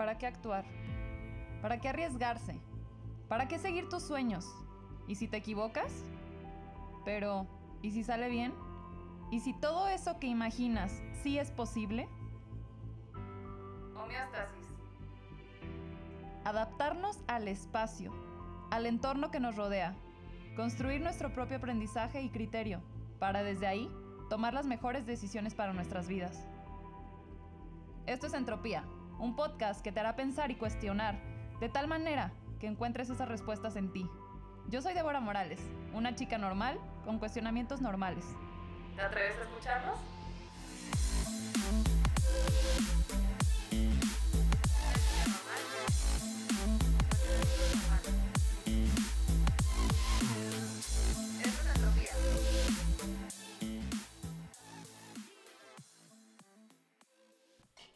¿para qué actuar? ¿Para qué arriesgarse? ¿Para qué seguir tus sueños? ¿Y si te equivocas? Pero, ¿y si sale bien? ¿Y si todo eso que imaginas sí es posible? Homeostasis. Adaptarnos al espacio, al entorno que nos rodea, construir nuestro propio aprendizaje y criterio, para desde ahí tomar las mejores decisiones para nuestras vidas. Esto es Entropía, un podcast que te hará pensar y cuestionar, de tal manera que encuentres esas respuestas en ti. Yo soy Débora Morales, una chica normal con cuestionamientos normales. ¿Te atreves a escucharnos?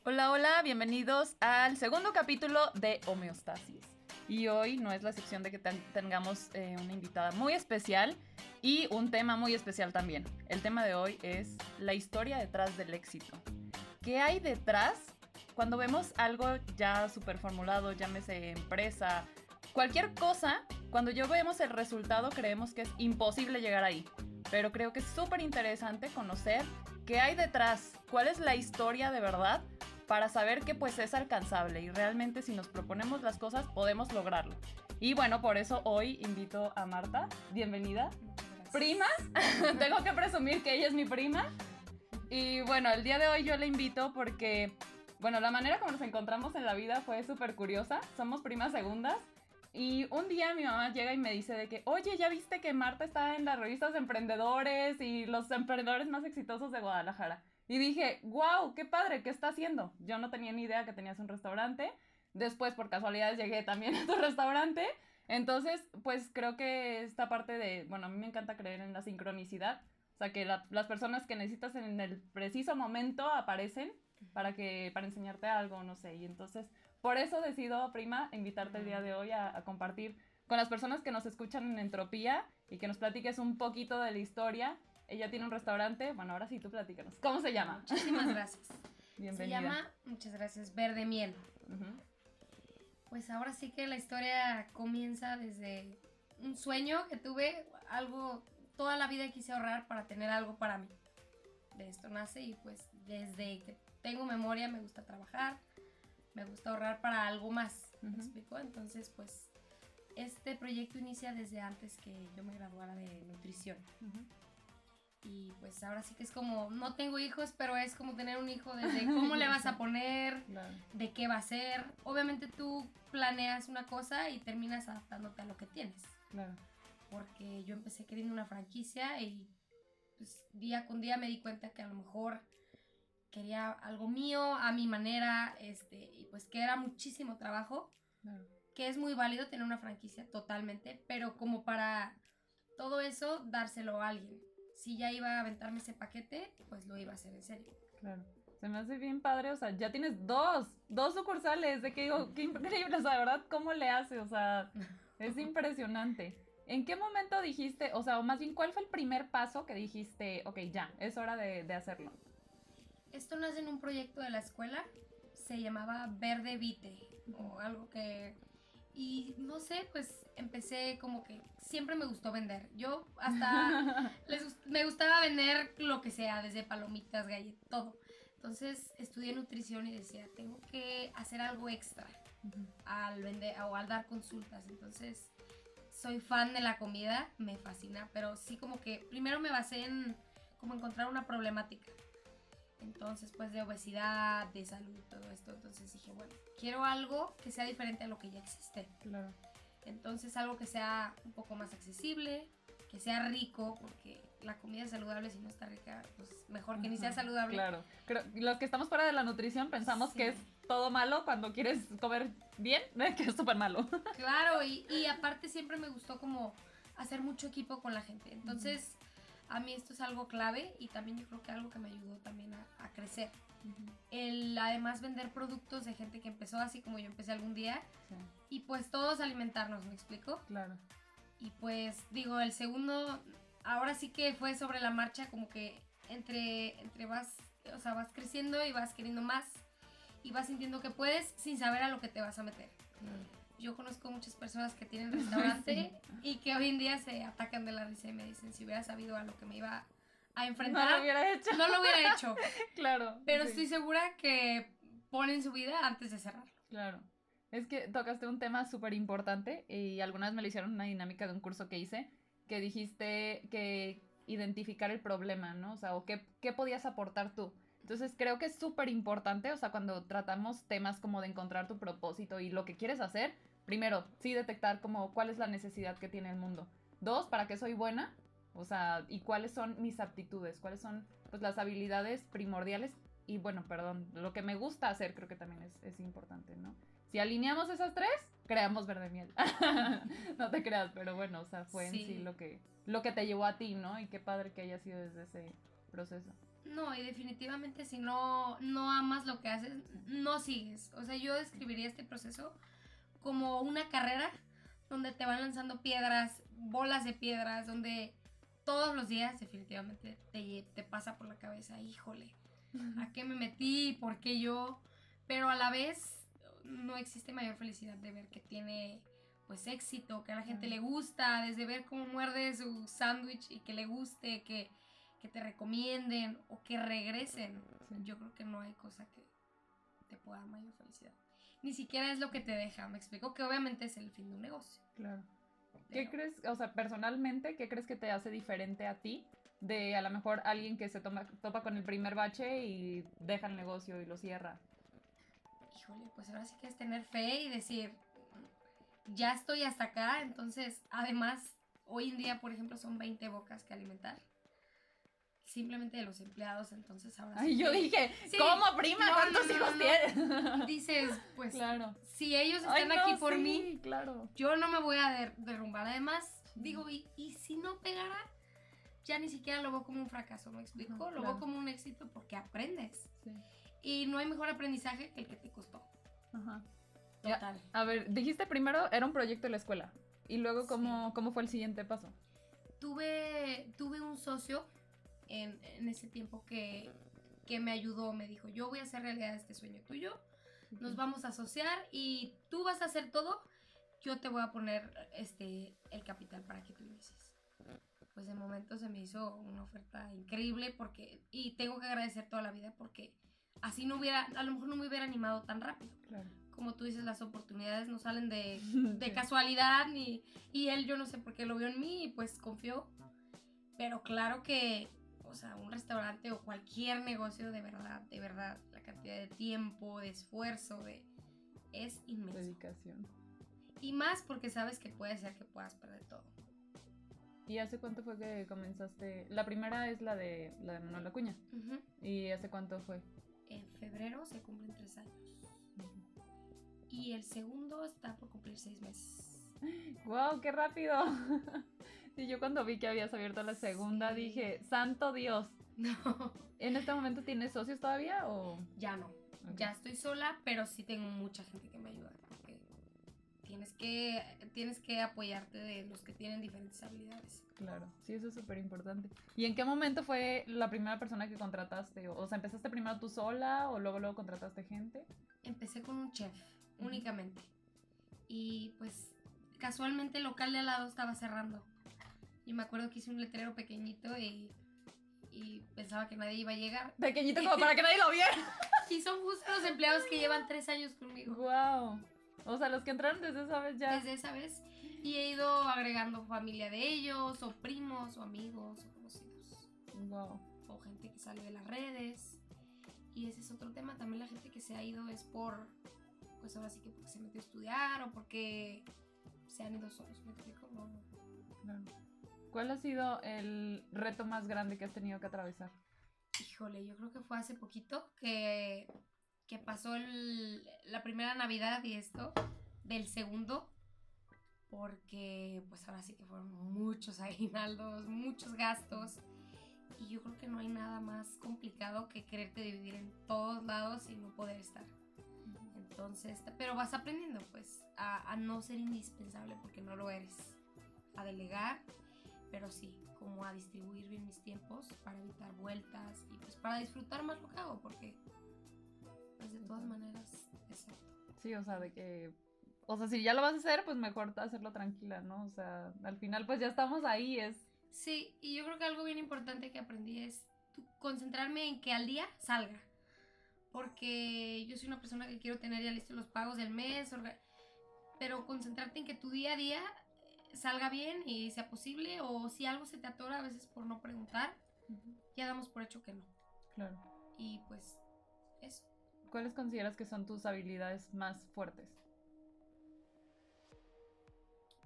Hola, hola, bienvenidos al segundo capítulo de Homeostasis. Y hoy no es la excepción de que ten- tengamos eh, una invitada muy especial y un tema muy especial también. El tema de hoy es la historia detrás del éxito. ¿Qué hay detrás cuando vemos algo ya súper formulado, llámese empresa, cualquier cosa? Cuando yo vemos el resultado creemos que es imposible llegar ahí. Pero creo que es súper interesante conocer qué hay detrás, cuál es la historia de verdad para saber que pues es alcanzable y realmente si nos proponemos las cosas podemos lograrlo. Y bueno, por eso hoy invito a Marta. Bienvenida. Prima. Tengo que presumir que ella es mi prima. Y bueno, el día de hoy yo la invito porque, bueno, la manera como nos encontramos en la vida fue súper curiosa. Somos primas segundas. Y un día mi mamá llega y me dice de que, oye, ¿ya viste que Marta está en las revistas de emprendedores y los emprendedores más exitosos de Guadalajara? Y dije, wow, qué padre, ¿qué está haciendo? Yo no tenía ni idea que tenías un restaurante. Después, por casualidades, llegué también a tu restaurante. Entonces, pues creo que esta parte de, bueno, a mí me encanta creer en la sincronicidad. O sea, que la- las personas que necesitas en el preciso momento aparecen para que para enseñarte algo, no sé. Y entonces, por eso decido, prima, invitarte el día de hoy a, a compartir con las personas que nos escuchan en Entropía y que nos platiques un poquito de la historia. Ella tiene un restaurante, bueno, ahora sí tú platícanos. ¿Cómo se llama? Muchísimas gracias. Bienvenida. Se llama, muchas gracias, Verde Miel. Pues ahora sí que la historia comienza desde un sueño que tuve, algo, toda la vida quise ahorrar para tener algo para mí. De esto nace y pues desde que tengo memoria me gusta trabajar, me gusta ahorrar para algo más, ¿me explico? Entonces pues este proyecto inicia desde antes que yo me graduara de nutrición. Ujú. Y pues ahora sí que es como, no tengo hijos, pero es como tener un hijo desde cómo le vas a poner, de qué va a ser. Obviamente tú planeas una cosa y terminas adaptándote a lo que tienes. Porque yo empecé queriendo una franquicia y pues día con día me di cuenta que a lo mejor quería algo mío, a mi manera, este, y pues que era muchísimo trabajo, que es muy válido tener una franquicia totalmente, pero como para todo eso dárselo a alguien. Si ya iba a aventarme ese paquete, pues lo iba a hacer en serio. Claro. Se me hace bien padre, o sea, ya tienes dos, dos sucursales, de que digo, qué increíble, o sea, de verdad, ¿cómo le hace? O sea, es impresionante. ¿En qué momento dijiste, o sea, o más bien, cuál fue el primer paso que dijiste, ok, ya, es hora de, de hacerlo? Esto nace en un proyecto de la escuela, se llamaba Verde Vite o algo que... Y no sé, pues empecé como que siempre me gustó vender. Yo hasta les me gustaba vender lo que sea, desde palomitas, galletas, todo. Entonces estudié nutrición y decía, tengo que hacer algo extra al vender o al dar consultas. Entonces, soy fan de la comida, me fascina, pero sí como que primero me basé en como encontrar una problemática. Entonces, pues de obesidad, de salud, todo esto. Entonces dije, bueno, quiero algo que sea diferente a lo que ya existe. Claro. Entonces, algo que sea un poco más accesible, que sea rico, porque la comida saludable, si no está rica, pues mejor que ni sea saludable. Claro. Creo- los que estamos fuera de la nutrición pensamos Sí. que es todo malo cuando quieres comer bien, que es súper malo. Claro, y, y aparte siempre me gustó como hacer mucho equipo con la gente. Entonces, a mí esto es algo clave y también yo creo que algo que me ayudó también a, a crecer. El además vender productos de gente que empezó así como yo empecé algún día Sí, y pues todos alimentarnos, ¿me explico? claro. Y pues digo, el segundo, ahora sí que fue sobre la marcha, como que entre, entre vas, o sea, vas creciendo y vas queriendo más. y vas sintiendo que puedes sin saber a lo que te vas a meter. Yo conozco muchas personas que tienen restaurante y que hoy en día se atacan de la risa y me dicen, si hubiera sabido a lo que me iba a No enfrentar, lo hubiera hecho. no lo hubiera hecho. Claro. Pero sí. estoy segura que ponen su vida antes de cerrarlo. Claro. Es que tocaste un tema súper importante y algunas me lo hicieron una dinámica de un curso que hice, que dijiste que identificar el problema, ¿no? O sea, o qué, qué podías aportar tú. Entonces creo que es súper importante, o sea, cuando tratamos temas como de encontrar tu propósito y lo que quieres hacer, primero, sí detectar como cuál es la necesidad que tiene el mundo. Dos, para qué soy buena, o sea, y cuáles son mis aptitudes, cuáles son pues las habilidades primordiales y bueno, perdón, lo que me gusta hacer creo que también es, es importante, ¿no? Si alineamos esas tres, creamos verde miel. no te creas, pero bueno, o sea, fue en Sí. sí lo que, lo que te llevó a ti, ¿no? Y qué padre que haya sido desde ese proceso. No, y definitivamente si no, no amas lo que haces, no sigues. O sea, yo describiría este proceso como una carrera donde te van lanzando piedras, bolas de piedras, donde todos los días definitivamente te, te pasa por la cabeza, híjole, ¿a qué me metí? ¿Por qué yo? Pero a la vez no existe mayor felicidad de ver que tiene pues éxito, que a la gente le gusta, desde ver cómo muerde su sándwich y que le guste, que, que te recomienden o que regresen. Sí. Yo creo que no hay cosa que te pueda dar mayor felicidad. Ni siquiera es lo que te deja, me explico que obviamente es el fin de un negocio. Claro. ¿Qué pero- crees, o sea, personalmente, qué crees que te hace diferente a ti de a lo mejor alguien que se toma, topa con el primer bache y deja el negocio y lo cierra? Híjole, pues ahora sí que es tener fe y decir, ya estoy hasta acá, entonces, además, hoy en día, por ejemplo, son 20 bocas que alimentar. Simplemente de los empleados, entonces ahora Ay, sí yo dije, Sí. ¿cómo, prima? No, ¿Cuántos no, hijos no. tienes? dices, pues, claro. si ellos están aquí por sí, mí, claro. yo no me voy a der- derrumbar. Además, digo, y, y si no pegara, ya ni siquiera lo veo como un fracaso, ¿me explico? Ajá, lo claro. veo como un éxito porque aprendes. Y no hay mejor aprendizaje que el que te costó. Ajá. Ya. Total. A ver, dijiste primero era un proyecto de la escuela. Y luego, ¿cómo, ¿cómo fue el siguiente paso? Tuve, tuve un socio en, en ese tiempo que, que me ayudó, me dijo, yo voy a hacer realidad este sueño tuyo, nos vamos a asociar y tú vas a hacer todo, yo te voy a poner este, el capital para que tú inicies. Pues de momento se me hizo una oferta increíble porque, y tengo que agradecer toda la vida porque así no hubiera, a lo mejor no me hubiera animado tan rápido. Claro. Como tú dices, las oportunidades no salen de, de casualidad ni, y él yo no sé por qué lo vio en mí y pues confió. Pero claro que, o sea, un restaurante o cualquier negocio de verdad, de verdad, la cantidad de tiempo, de esfuerzo, de es inmenso. Dedicación. Y más porque sabes que puede ser que puedas perder todo. ¿Y hace cuánto fue que comenzaste? La primera es la de la de Manuel Acuña. Ujú. ¿Y hace cuánto fue? En febrero se cumplen tres años. Y el segundo está por cumplir seis meses. ¡Wow! ¡Qué rápido! y yo cuando vi que habías abierto la segunda Sí. dije, ¡Santo Dios! No, ¿En este momento tienes socios todavía o...? ya no. Ya estoy sola, pero sí tengo mucha gente que me ayuda. Porque tienes que, tienes que apoyarte de los que tienen diferentes habilidades. Claro, sí, eso es súper importante. ¿Y en qué momento fue la primera persona que contrataste? O sea, ¿empezaste primero tú sola o luego luego contrataste gente? Empecé con un chef, únicamente. Y pues casualmente el local de al lado estaba cerrando. Yo me acuerdo que hice un letrero pequeñito y, y pensaba que nadie iba a llegar. Pequeñito como para que nadie lo viera. Y son justo los empleados que llevan tres años conmigo. ¡Wow! O sea, los que entraron desde esa vez ya. Desde esa vez. Y he ido agregando familia de ellos, o primos, o amigos, o conocidos. ¡Wow! o gente que sale de las redes. Y ese es otro tema. También la gente que se ha ido es por, pues ahora sí que porque se metió a estudiar o porque se han ido solos. ¿Me explico? No, no. Claro. ¿Cuál ha sido el reto más grande que has tenido que atravesar? Híjole, yo creo que fue hace poquito que, que pasó el- la primera Navidad y esto del segundo. Porque pues ahora sí que fueron muchos aguinaldos, muchos gastos. Y yo creo que no hay nada más complicado que quererte dividir en todos lados y no poder estar. Entonces, pero vas aprendiendo pues a, a no ser indispensable porque no lo eres. A delegar, pero sí, como a distribuir bien mis tiempos para evitar vueltas y pues para disfrutar más lo que hago porque pues de todas maneras, exacto. Sí, o sea, de que. O sea, si ya lo vas a hacer, pues mejor hacerlo tranquila, ¿no? O sea, al final, pues ya estamos ahí, es. Sí, y yo creo que algo bien importante que aprendí es concentrarme en que al día salga. Porque yo soy una persona que quiero tener ya listos los pagos del mes, pero concentrarte en que tu día a día salga bien y sea posible, o si algo se te atora a veces por no preguntar, ya damos por hecho que no. Claro. Y pues eso. ¿Cuáles consideras que son tus habilidades más fuertes?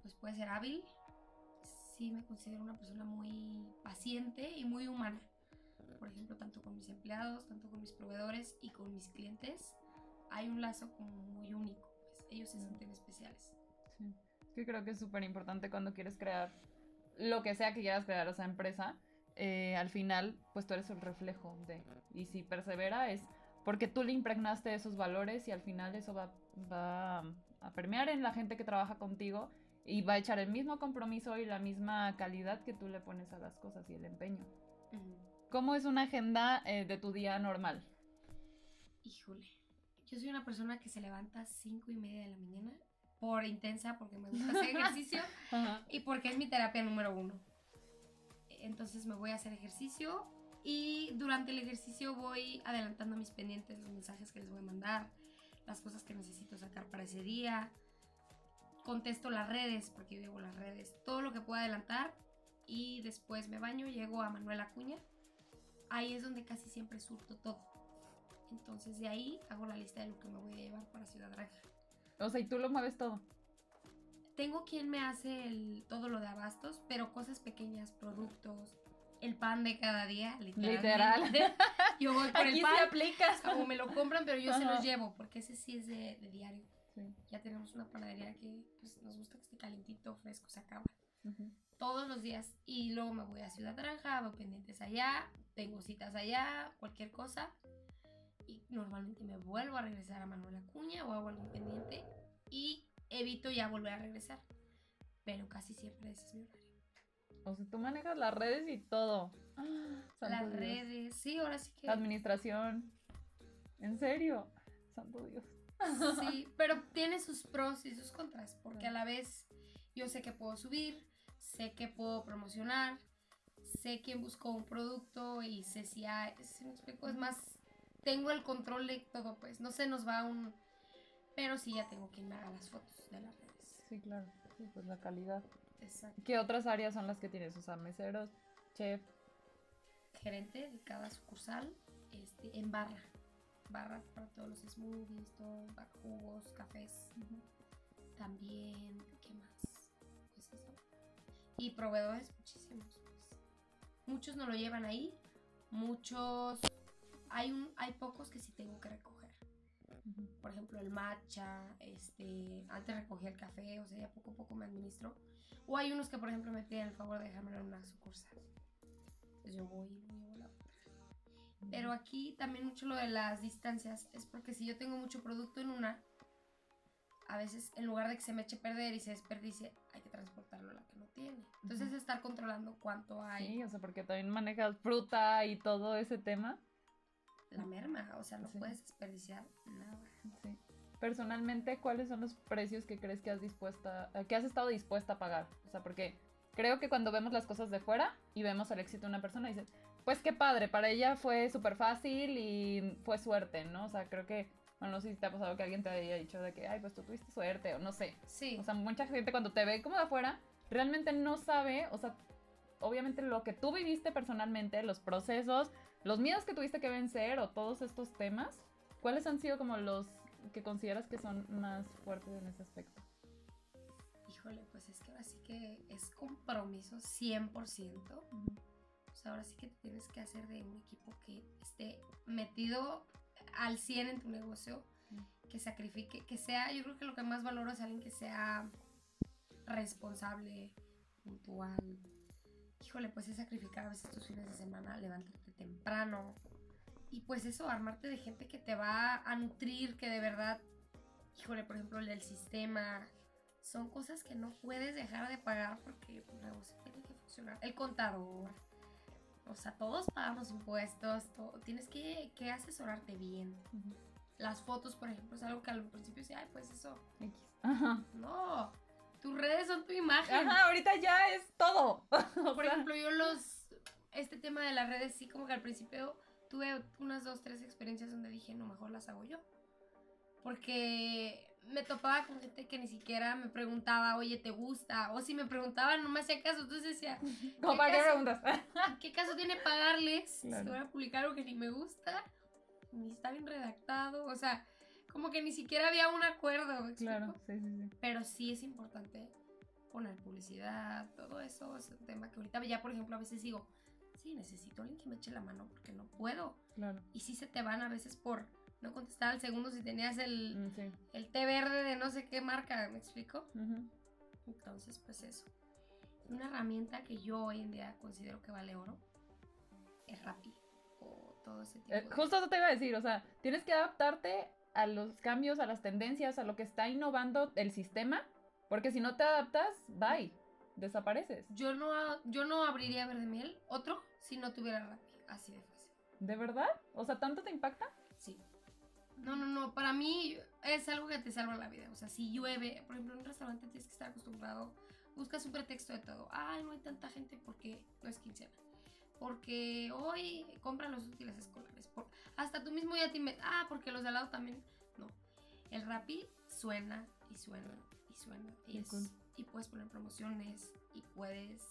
pues puede ser hábil. Sí me considero una persona muy paciente y muy humana. Por ejemplo, tanto con mis empleados, tanto con mis proveedores y con mis clientes, hay un lazo como muy único. Pues ellos se Mm. sienten especiales. Sí. Que creo que es súper importante cuando quieres crear lo que sea que quieras crear, o sea, empresa. eh, al final, pues tú eres el reflejo de. Y si persevera es porque tú le impregnaste esos valores y al final eso va, va a permear en la gente que trabaja contigo y va a echar el mismo compromiso y la misma calidad que tú le pones a las cosas y el empeño. ¿Cómo es una agenda eh, de tu día normal? Híjole. Yo soy una persona que se levanta a cinco y media de la mañana por intensa, porque me gusta hacer ejercicio y porque es mi terapia número uno. Entonces me voy a hacer ejercicio y durante el ejercicio voy adelantando mis pendientes, los mensajes que les voy a mandar, las cosas que necesito sacar para ese día. Contesto las redes, porque yo llevo las redes, todo lo que pueda adelantar y después me baño, llego a Manuel Acuña. Ahí es donde casi siempre surto todo. Entonces de ahí hago la lista de lo que me voy a llevar para Ciudad Regia. O sea, y tú lo mueves todo. Tengo quien me hace el- todo lo de abastos, pero cosas pequeñas, productos, el pan de cada día, Literal. Yo voy por Aquí el pan, se aplicas. o me lo compran, pero yo se los llevo, porque ese sí es de, de diario. Sí. Ya tenemos una panadería que pues, nos gusta que esté calientito, fresco, se acaba. Ujú. Todos los días. Y luego me voy a Ciudad Naranja, hago pendientes allá, tengo citas allá, cualquier cosa. Y normalmente me vuelvo a regresar a Manuel Acuña o hago algún pendiente. Y evito ya volver a regresar. Pero casi siempre ese es mi horario. O sea, tú manejas las redes y todo. Ah, Las Dios. redes, sí, ahora sí que. La administración. ¿En serio? Santo Dios. Sí, pero tiene sus pros y sus contras, porque a la vez yo sé que puedo subir, sé que puedo promocionar, sé quién buscó un producto y sé si hay, me explico, es más, tengo el control de todo, pues, no se nos va un, pero sí ya tengo quien me haga las fotos de las redes. Sí, claro. Sí, pues la calidad. Exacto. ¿Qué otras áreas son las que tienes? O sea, meseros, chef. Gerente de cada sucursal, este, en barra, barras para todos los smoothies, todo, para jugos, cafés. También, ¿qué más? Pues eso. Y proveedores, muchísimos. pues. Muchos no lo llevan ahí. Muchos. Hay, un, hay pocos que sí tengo que recoger. Por ejemplo, el matcha. Este, antes recogía el café, o sea, ya poco a poco me administro. O hay unos que, por ejemplo, me piden el favor de dejármelo en una sucursal. Entonces yo voy y lo llevo a la otra. Pero aquí también mucho lo de las distancias es porque si yo tengo mucho producto en una, a veces en lugar de que se me eche a perder y se desperdicie, hay que transportarlo a la que no tiene. Entonces Ujú. estar controlando cuánto hay Sí, o sea, porque también manejas fruta y todo ese tema. La merma, o sea, no Sí. puedes desperdiciar nada. Sí. Personalmente, ¿cuáles son los precios que crees que has dispuesta, eh, que has estado dispuesta a pagar? O sea, porque creo que cuando vemos las cosas de fuera y vemos el éxito de una persona, dices, pues qué padre, para ella fue súper fácil y fue suerte, ¿no? O sea, creo que, bueno, no sé si te ha pasado que alguien te haya dicho de que, ay, pues tú tuviste suerte o no sé. Sí, O sea, mucha gente cuando te ve como de afuera, realmente no sabe, o sea, obviamente lo que tú viviste personalmente, los procesos, los miedos que tuviste que vencer o todos estos temas, ¿cuáles han sido como los que consideras que son más fuertes en ese aspecto? híjole, pues es que ahora sí que es compromiso 100%. O sea, ahora sí que te tienes que hacer de un equipo que esté metido al 100 en tu negocio, que sacrifique, que sea, yo creo que lo que más valoro es alguien que sea responsable, puntual. Híjole, pues es sacrificar a veces tus fines de semana, levantarte temprano. Y pues eso, armarte de gente que te va a nutrir, que de verdad, híjole, por ejemplo, el del sistema, son cosas que no puedes dejar de pagar porque tu negocio tiene que funcionar. El contador, o sea, todos pagamos impuestos, todo- tienes que, que asesorarte bien. Las fotos, por ejemplo, es algo que al principio decía, ay, pues eso. X. Ajá. No, tus redes son tu imagen. Ajá, ahorita ya es todo. O Por sea, ejemplo, yo los. Este tema de las redes, sí, como que al principio tuve unas dos, tres experiencias donde dije, no, mejor las hago yo. Porque me topaba con gente que ni siquiera me preguntaba, oye, ¿te gusta? O si me preguntaban, no me hacía caso. Entonces decía, ¿Cómo ¿qué para qué caso? preguntas? ¿qué caso tiene pagarles Claro. si van a publicar algo que ni me gusta? Ni está bien redactado. O sea, como que ni siquiera había un acuerdo. ¿me Claro, sí, sí, sí. Pero sí es importante poner publicidad, todo eso es un tema que ahorita ya, por ejemplo, a veces digo, sí, necesito alguien que me eche la mano porque no puedo. Claro. Y sí se te van a veces por no contestar al segundo si tenías el, Mm, sí. el té verde de no sé qué marca, ¿me explico? Entonces, pues eso. Una herramienta que yo hoy en día considero que vale oro es Rappi o todo ese tipo Eh, de... justo eso te iba a decir, o sea, tienes que adaptarte a los cambios, a las tendencias, a lo que está innovando el sistema, porque si no te adaptas, bye, desapareces. Yo no, yo no abriría Verde Miel, otro, si no tuviera Rappi. Así de fácil. ¿De verdad? O sea, ¿tanto te impacta? Sí. No, no, no. Para mí es algo que te salva la vida. O sea, si llueve, por ejemplo, en un restaurante tienes que estar acostumbrado. Buscas un pretexto de todo. Ay, no hay tanta gente porque no es quincena. Porque hoy compran los útiles escolares. Por- hasta tú mismo ya te inventas. Ah, porque los de al lado también. No. El Rappi suena y suena y suena. Y, es- puedes poner promociones y puedes.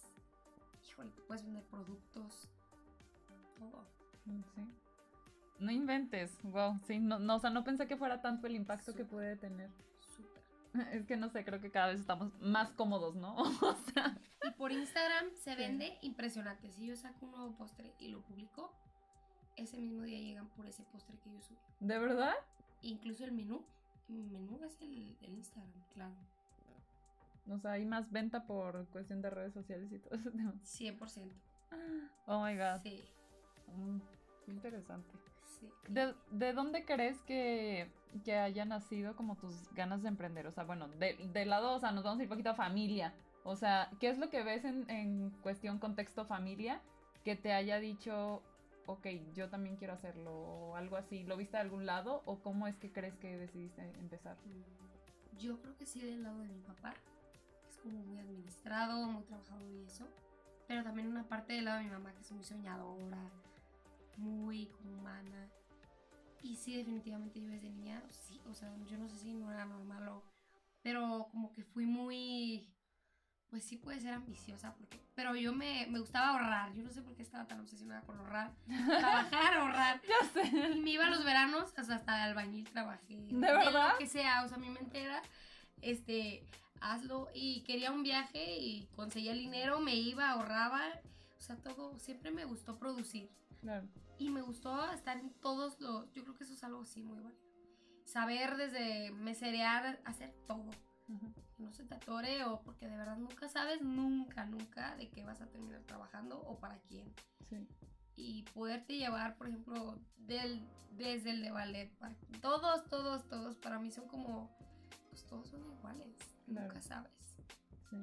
Híjole, puedes vender productos. Todo. Mm, Sí. No inventes, wow, sí, no, no, o sea, no pensé que fuera tanto el impacto que puede tener. Es que no sé, creo que cada vez estamos más cómodos, ¿no? O sea, Y por Instagram se Sí. vende impresionante. Si yo saco un nuevo postre y lo publico, ese mismo día llegan por ese postre que yo subí. ¿de verdad? Incluso el menú. El menú es el, el Instagram, claro. O sea, hay más venta por cuestión de redes sociales y todo ese tema. 100%. Oh my god. Sí, Mm, qué interesante. Sí. ¿De, de dónde crees que, que haya nacido como tus ganas de emprender? O sea, bueno, de, del lado, o sea, nos vamos a ir un poquito a familia. O sea, ¿qué es lo que ves en, en cuestión contexto familia que te haya dicho, ok, yo también quiero hacerlo o algo así? ¿Lo viste de algún lado o cómo es que crees que decidiste empezar? Mm, Yo creo que sí del lado de mi papá. Es como muy administrado, muy trabajador y eso. Pero también una parte del lado de mi mamá que es muy soñadora, muy como humana. Y sí, definitivamente yo desde niña, sí, o sea, yo no sé si no era normal o... Pero como que fui muy... Pues sí puede ser ambiciosa, porque, pero yo me, me gustaba ahorrar. Yo no sé por qué estaba tan obsesionada con ahorrar. Trabajar, ahorrar. Ya sé. Y me iba a los veranos, hasta, hasta de albañil trabajé. ¿De verdad? lo que sea, o sea, mi mente era, este, hazlo. Y quería un viaje y conseguía el dinero, me iba, ahorraba. O sea, todo, siempre me gustó producir. Claro. Y me gustó estar en todos los, yo creo que eso es algo así muy bueno. Saber desde meserear, hacer todo. Que no se te atore o porque de verdad nunca sabes, nunca, nunca de qué vas a terminar trabajando o para quién Sí. y poderte llevar, por ejemplo, del, desde el de ballet. para- todos, todos, todos, para mí son como, pues todos son iguales, Claro. nunca sabes. Sí.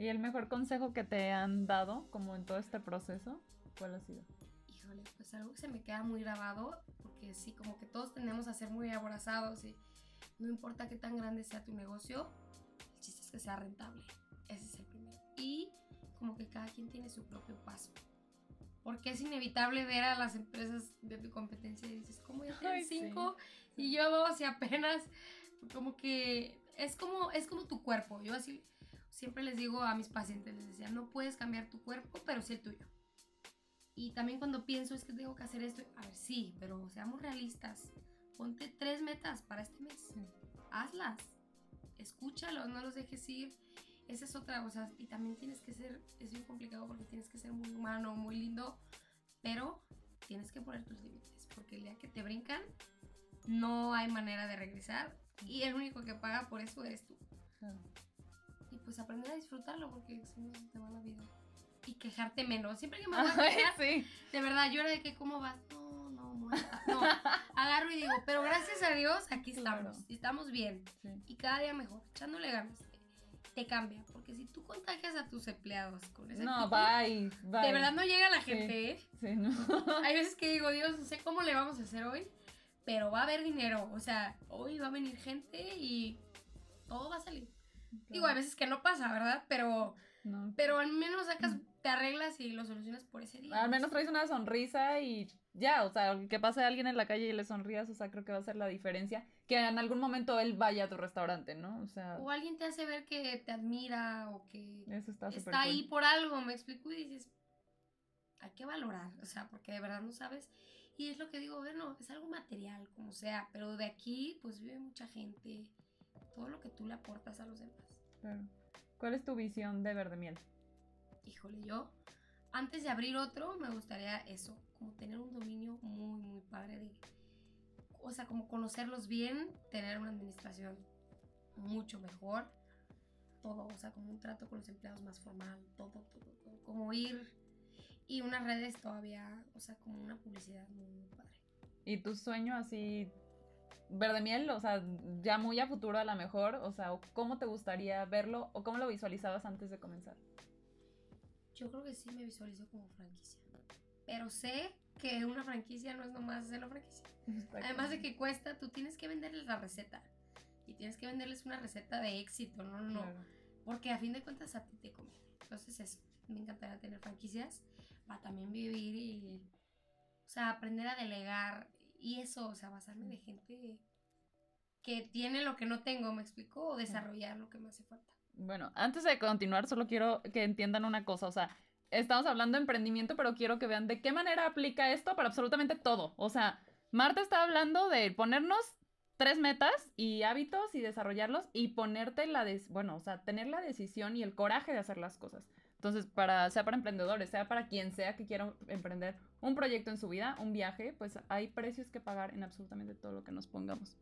¿Y el mejor consejo que te han dado como en todo este proceso? ¿Cuál ha sido? Híjole, pues algo que se me queda muy grabado, porque sí, como que todos tendemos a ser muy abrazados y no importa qué tan grande sea tu negocio, el chiste es que sea rentable. Ese es el primero. Y como que cada quien tiene su propio paso. Porque es inevitable ver a las empresas de tu competencia y dices, ¿cómo ya Ay, tienes sí. cinco? Y yo dos y apenas, como que es como, es como tu cuerpo. Yo así siempre les digo a mis pacientes, les decía, no puedes cambiar tu cuerpo, pero sí el tuyo. Y también cuando pienso es que tengo que hacer esto, a ver, sí, pero seamos realistas. Ponte tres metas para este mes. Hazlas. Escúchalos, no los dejes ir. Esa es otra, o sea, y también tienes que ser, es bien complicado porque tienes que ser muy humano, muy lindo, pero tienes que poner tus límites, porque el día que te brincan, no hay manera de regresar y el único que paga por eso eres tú. Claro. Y pues aprender a disfrutarlo porque si no se te va la vida. Y quejarte menos. Siempre que me voy a quejar, sí. de verdad, yo era de que, ¿cómo vas? No, no, muerta. No, agarro y digo, pero gracias a Dios, aquí Claro. estamos. y Estamos bien. sí. Y cada día mejor, echándole ganas. Te cambia. Porque si tú contagias a tus empleados con esa No, actitud, bye, bye. De verdad no llega la Sí. gente, ¿eh? Sí, no. Hay veces que digo, Dios, no sé cómo le vamos a hacer hoy. pero va a haber dinero. O sea, hoy va a venir gente y todo va a salir. Digo, hay veces que no pasa, ¿verdad? Pero, No. pero al menos sacas, te arreglas y lo solucionas por ese día. Al menos traes una sonrisa y ya, o sea, que pase alguien en la calle y le sonrías, o sea, creo que va a ser la diferencia. Que en algún momento él vaya a tu restaurante, ¿no? O sea, O alguien te hace ver que te admira o que eso está está ahí cool. por algo, me explico, y dices, hay que valorar, o sea, porque de verdad no sabes. Y es lo que digo, bueno, es algo material, como sea, pero de aquí, pues vive mucha gente, todo lo que tú le aportas a los demás. Claro. ¿Cuál es tu visión de Verde Miel? Híjole, yo, antes de abrir otro, me gustaría eso, como tener un dominio muy, muy padre de, o sea, como conocerlos bien, tener una administración mucho mejor, todo, o sea, como un trato con los empleados más formal, todo, todo, todo, como ir y unas redes todavía, o sea, como una publicidad muy, muy padre. ¿Y tu sueño así, Verde Miel, o sea, ya muy a futuro a lo mejor, o sea, ¿cómo te gustaría verlo o cómo lo visualizabas antes de comenzar? Yo creo que sí me visualizo como franquicia, pero sé que una franquicia no es nomás hacer la franquicia. Además de que cuesta, tú tienes que venderles la receta. Y tienes que venderles una receta de éxito, no, no. Claro. Porque a fin de cuentas a ti te conviene. Entonces eso, me encantaría tener franquicias para también vivir y, o sea, aprender a delegar. Y eso, o sea, basarme de gente que tiene lo que no tengo, ¿me explico? O desarrollar lo que me hace falta. Bueno, antes de continuar, solo quiero que entiendan una cosa, o sea, estamos hablando de emprendimiento, pero quiero que vean de qué manera aplica esto para absolutamente todo. O sea, Marta está hablando de ponernos tres metas y hábitos y desarrollarlos y ponerte la, des- bueno, o sea, tener la decisión y el coraje de hacer las cosas. Entonces, para, sea para emprendedores, sea para quien sea que quiera emprender un proyecto en su vida, un viaje, pues hay precios que pagar en absolutamente todo lo que nos pongamos.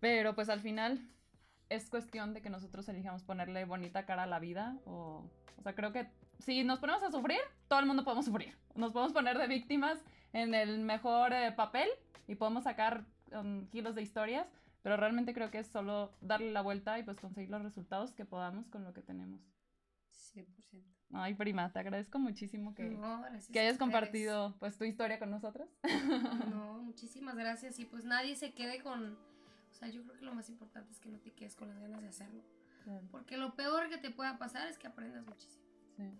Pero pues al final es cuestión de que nosotros elijamos ponerle bonita cara a la vida o, o sea, creo que si nos ponemos a sufrir, todo el mundo podemos sufrir. Nos podemos poner de víctimas en el mejor eh, papel y podemos sacar um, kilos de historias, pero realmente creo que es solo darle la vuelta y pues conseguir los resultados que podamos con lo que tenemos. 100%. Ay, prima, te agradezco muchísimo que, No, que hayas compartido pues tu historia con nosotros. No, muchísimas gracias. Y pues nadie se quede con. O sea, yo creo que lo más importante es que no te quedes con las ganas de hacerlo. Porque lo peor que te pueda pasar es que aprendas muchísimo. Sí,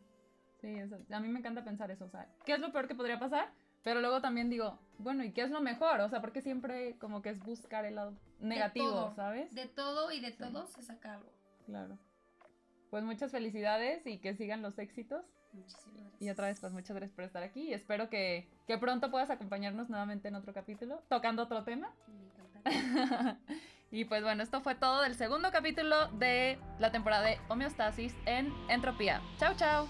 sí, eso- a mí me encanta pensar eso, o sea, ¿qué es lo peor que podría pasar? Pero luego también digo, bueno, ¿y qué es lo mejor? O sea, porque siempre como que es buscar el lado negativo, todo, ¿sabes? De todo y de Sí. todo se saca algo. Claro. Pues muchas felicidades y que sigan los éxitos. Muchísimas gracias. Y otra vez, pues muchas gracias por estar aquí y espero que, que pronto puedas acompañarnos nuevamente en otro capítulo, tocando otro tema. Me encantaría. y pues bueno, esto fue todo del segundo capítulo de la temporada de homeostasis en entropía. Chao, chao.